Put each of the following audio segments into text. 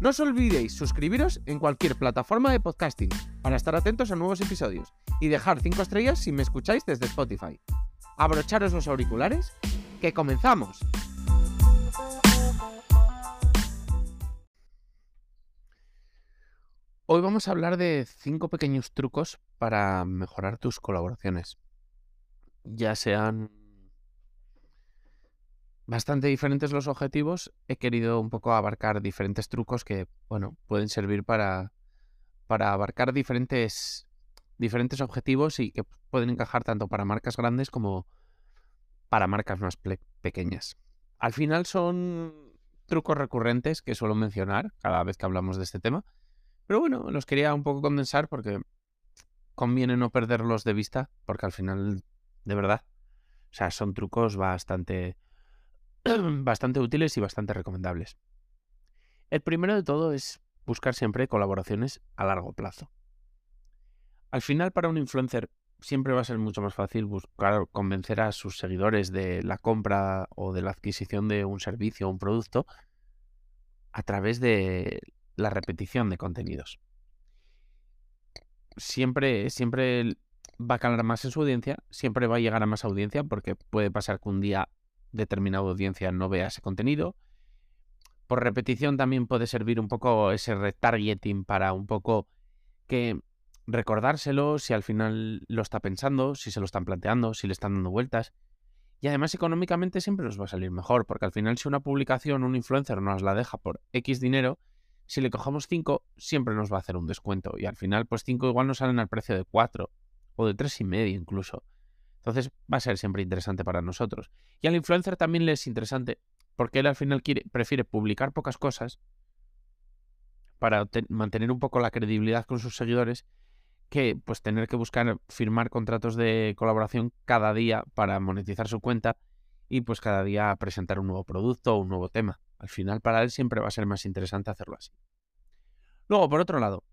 No os olvidéis suscribiros en cualquier plataforma de podcasting para estar atentos a nuevos episodios y dejar 5 estrellas si me escucháis desde Spotify. Abrocharos los auriculares, que comenzamos. Hoy vamos a hablar de 5 pequeños trucos para mejorar tus colaboraciones. Ya sean bastante diferentes los objetivos, he querido un poco abarcar diferentes trucos que, bueno, pueden servir para, para abarcar diferentes, diferentes objetivos y que pueden encajar tanto para marcas grandes como para marcas más pequeñas. Al final son trucos recurrentes que suelo mencionar cada vez que hablamos de este tema, pero bueno, los quería un poco condensar porque conviene no perderlos de vista, porque al final, de verdad, o sea, son trucos bastante bastante útiles y bastante recomendables. El primero de todo es buscar siempre colaboraciones a largo plazo. Al final, para un influencer siempre va a ser mucho más fácil buscar convencer a sus seguidores de la compra o de la adquisición de un servicio o un producto a través de la repetición de contenidos. Siempre, siempre va a calar más en su audiencia, siempre va a llegar a más audiencia porque puede pasar que un día determinada audiencia no vea ese contenido. Por repetición también puede servir un poco ese retargeting para un poco que recordárselo si al final lo está pensando, si se lo están planteando, si le están dando vueltas. Y además económicamente siempre nos va a salir mejor, porque al final si una publicación, un influencer nos la deja por X dinero, si le cogemos 5 siempre nos va a hacer un descuento. Y al final pues 5 igual nos salen al precio de 4 o de tres y medio incluso. Entonces va a ser siempre interesante para nosotros. Y al influencer también le es interesante porque él al final prefiere publicar pocas cosas para mantener un poco la credibilidad con sus seguidores que pues tener que buscar firmar contratos de colaboración cada día para monetizar su cuenta y pues cada día presentar un nuevo producto o un nuevo tema. Al final para él siempre va a ser más interesante hacerlo así. Luego, por otro lado,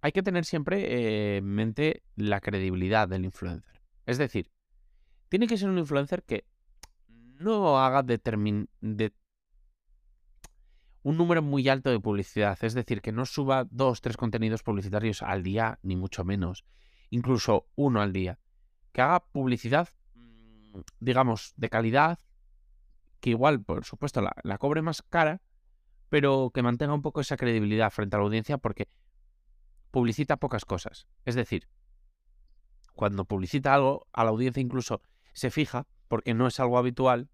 hay que tener siempre eh, en mente la credibilidad del influencer. Es decir, tiene que ser un influencer que no haga un número muy alto de publicidad. Es decir, que no suba dos, tres contenidos publicitarios al día, ni mucho menos. Incluso uno al día. Que haga publicidad, mm, digamos, de calidad, que igual, por supuesto, la, la cobre más cara, pero que mantenga un poco esa credibilidad frente a la audiencia, porque publicita pocas cosas. Es decir, cuando publicita algo, a la audiencia incluso se fija porque no es algo habitual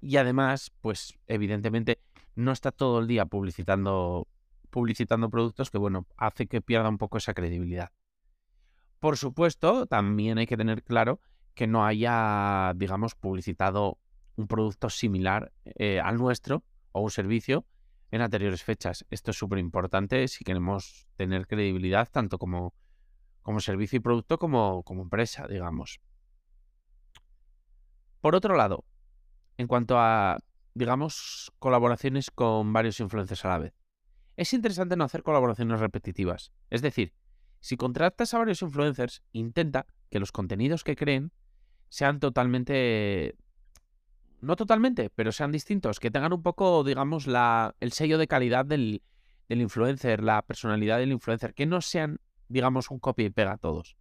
y además, pues evidentemente no está todo el día publicitando publicitando productos que bueno, hace que pierda un poco esa credibilidad. Por supuesto, también hay que tener claro que no haya, digamos, publicitado un producto similar eh, al nuestro o un servicio en anteriores fechas. Esto es súper importante si queremos tener credibilidad tanto como, como servicio y producto como, como empresa, digamos. Por otro lado, en cuanto a, digamos, colaboraciones con varios influencers a la vez, es interesante no hacer colaboraciones repetitivas. Es decir, si contratas a varios influencers, intenta que los contenidos que creen sean totalmente no totalmente, pero sean distintos, que tengan un poco, digamos, la, el sello de calidad del, del influencer, la personalidad del influencer, que no sean, digamos, un copia y pega todos.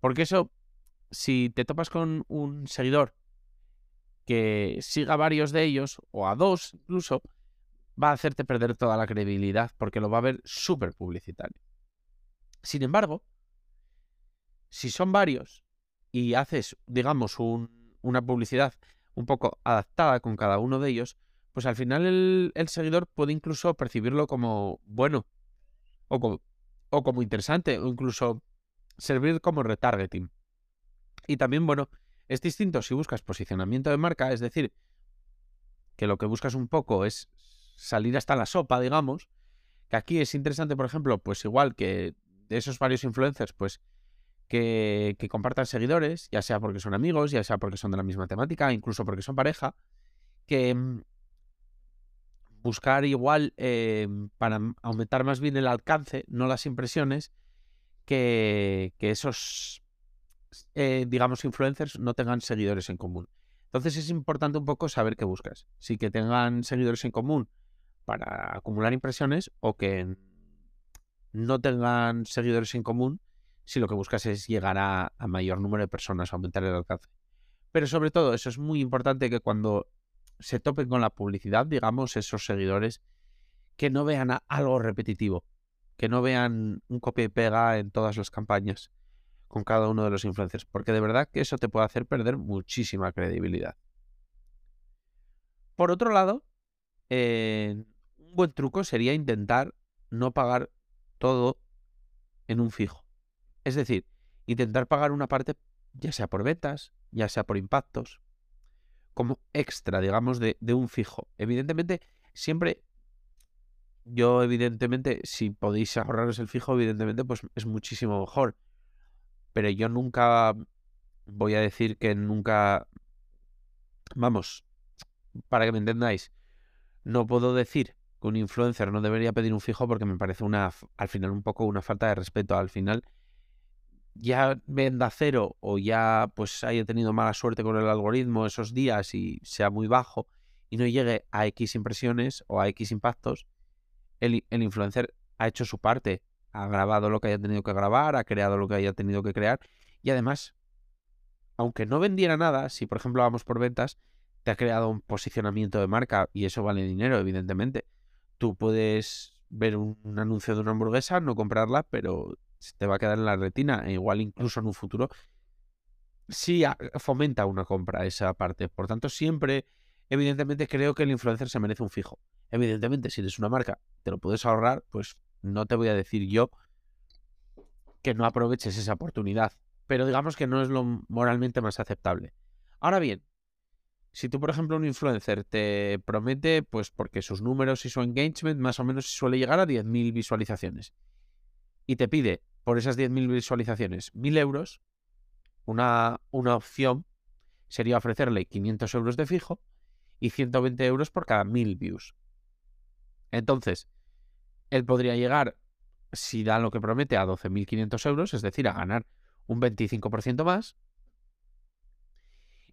Porque eso, si te topas con un seguidor que siga a varios de ellos, o a dos incluso, va a hacerte perder toda la credibilidad porque lo va a ver súper publicitario. Sin embargo, si son varios y haces, digamos, un, una publicidad un poco adaptada con cada uno de ellos, pues al final el, seguidor puede incluso percibirlo como bueno o como, o como interesante o incluso servir como retargeting. Y también, bueno, es distinto si buscas posicionamiento de marca, es decir, que lo que buscas un poco es salir hasta la sopa, digamos. Que aquí es interesante, por ejemplo, pues igual que de esos varios influencers, pues que, compartan seguidores, ya sea porque son amigos, ya sea porque son de la misma temática, incluso porque son pareja, que mm, buscar igual eh, para aumentar más bien el alcance, no las impresiones, que, que esos, eh, digamos, influencers no tengan seguidores en común. Entonces es importante un poco saber qué buscas. Si que tengan seguidores en común para acumular impresiones o que no tengan seguidores en común si lo que buscas es llegar a, mayor número de personas, aumentar el alcance. Pero sobre todo, eso es muy importante que cuando se topen con la publicidad, digamos, esos seguidores, que no vean algo repetitivo, que no vean un copia y pega en todas las campañas con cada uno de los influencers, porque de verdad que eso te puede hacer perder muchísima credibilidad. Por otro lado, eh, un buen truco sería intentar no pagar todo en un fijo. Es decir, intentar pagar una parte ya sea por ventas, ya sea por impactos, como extra, digamos, de, un fijo. Evidentemente, siempre, yo evidentemente, si podéis ahorraros el fijo, evidentemente, pues es muchísimo mejor. Pero yo nunca voy a decir que nunca, vamos, para que me entendáis, no puedo decir que un influencer no debería pedir un fijo porque me parece una, al final, un poco una falta de respeto. Al final, ya venda cero o ya pues haya tenido mala suerte con el algoritmo esos días y sea muy bajo y no llegue a X impresiones o a X impactos, el, el influencer ha hecho su parte, ha grabado lo que haya tenido que grabar, ha creado lo que haya tenido que crear y además, aunque no vendiera nada, si por ejemplo vamos por ventas, te ha creado un posicionamiento de marca y eso vale dinero, evidentemente. Tú puedes ver un, un anuncio de una hamburguesa, no comprarla, pero te va a quedar en la retina, e igual incluso en un futuro, sí fomenta una compra esa parte. Por tanto, siempre, evidentemente, creo que el influencer se merece un fijo. Evidentemente, si eres una marca, te lo puedes ahorrar, pues no te voy a decir yo que no aproveches esa oportunidad. Pero digamos que no es lo moralmente más aceptable. Ahora bien, si tú, por ejemplo, un influencer te promete, pues porque sus números y su engagement más o menos suele llegar a 10.000 visualizaciones, y te pide por esas 10.000 visualizaciones 1.000 euros, una, una opción sería ofrecerle 500 euros de fijo y 120 euros por cada 1.000 views. Entonces, él podría llegar, si da lo que promete, a 12.500 euros, es decir, a ganar un 25% más.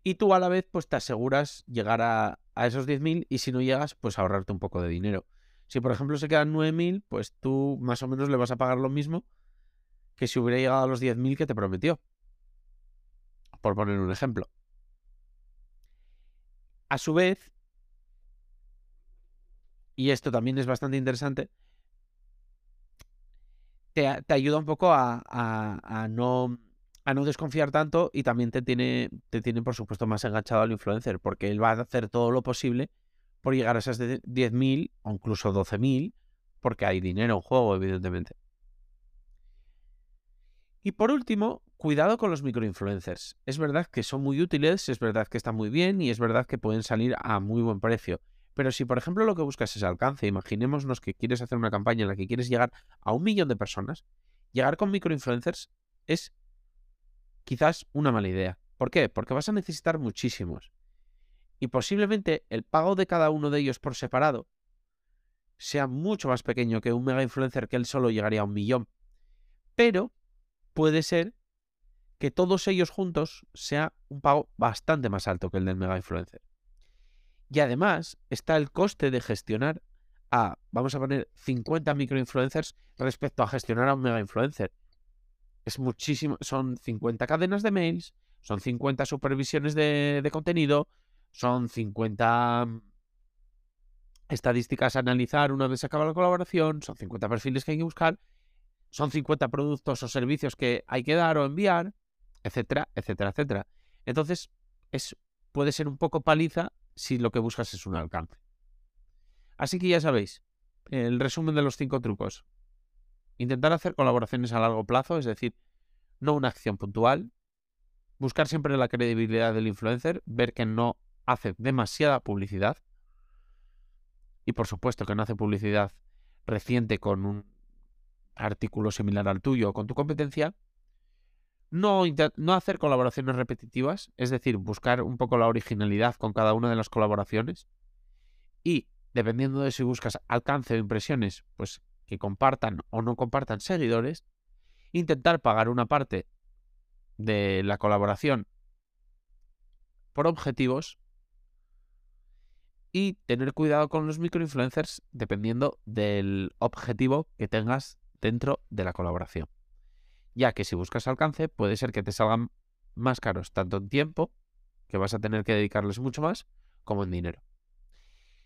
Y tú a la vez, pues te aseguras llegar a, a esos 10.000 y si no llegas, pues ahorrarte un poco de dinero. Si por ejemplo se quedan 9.000, pues tú más o menos le vas a pagar lo mismo que si hubiera llegado a los 10.000 que te prometió. Por poner un ejemplo. A su vez, y esto también es bastante interesante, te, ayuda un poco a, no, a no desconfiar tanto y también te tiene, te tiene, por supuesto, más enganchado al influencer, porque él va a hacer todo lo posible por llegar a esas 10.000 o incluso 12.000, porque hay dinero en juego, evidentemente. Y por último, cuidado con los microinfluencers. Es verdad que son muy útiles, es verdad que están muy bien y es verdad que pueden salir a muy buen precio. Pero si, por ejemplo, lo que buscas es alcance, imaginémonos que quieres hacer una campaña en la que quieres llegar a un millón de personas, llegar con microinfluencers es quizás una mala idea. ¿Por qué? Porque vas a necesitar muchísimos. Y posiblemente el pago de cada uno de ellos por separado sea mucho más pequeño que un mega influencer que él solo llegaría a un millón. Pero puede ser que todos ellos juntos sea un pago bastante más alto que el del mega influencer. Y además está el coste de gestionar a, vamos a poner, 50 microinfluencers respecto a gestionar a un mega influencer. Es muchísimo, son 50 cadenas de mails, son 50 supervisiones de, de contenido, son 50 estadísticas a analizar una vez se acaba la colaboración, son 50 perfiles que hay que buscar son 50 productos o servicios que hay que dar o enviar, etcétera, etcétera, etcétera. Entonces, es, puede ser un poco paliza si lo que buscas es un alcance. Así que ya sabéis, el resumen de los cinco trucos. Intentar hacer colaboraciones a largo plazo, es decir, no una acción puntual. Buscar siempre la credibilidad del influencer, ver que no hace demasiada publicidad. y por supuesto que no hace publicidad reciente con un artículo similar al tuyo con tu competencia, no, no hacer colaboraciones repetitivas, es decir, buscar un poco la originalidad con cada una de las colaboraciones y dependiendo de si buscas alcance o impresiones, pues que compartan o no compartan seguidores, intentar pagar una parte de la colaboración por objetivos y tener cuidado con los microinfluencers dependiendo del objetivo que tengas dentro de la colaboración. Ya que si buscas alcance puede ser que te salgan más caros tanto en tiempo, que vas a tener que dedicarles mucho más, como en dinero.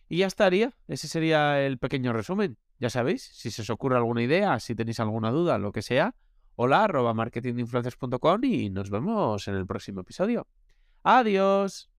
Y ya estaría, ese sería el pequeño resumen. Ya sabéis, si se os ocurre alguna idea, si tenéis alguna duda, lo que sea, hola arroba marketinginfluencers.com y nos vemos en el próximo episodio. Adiós.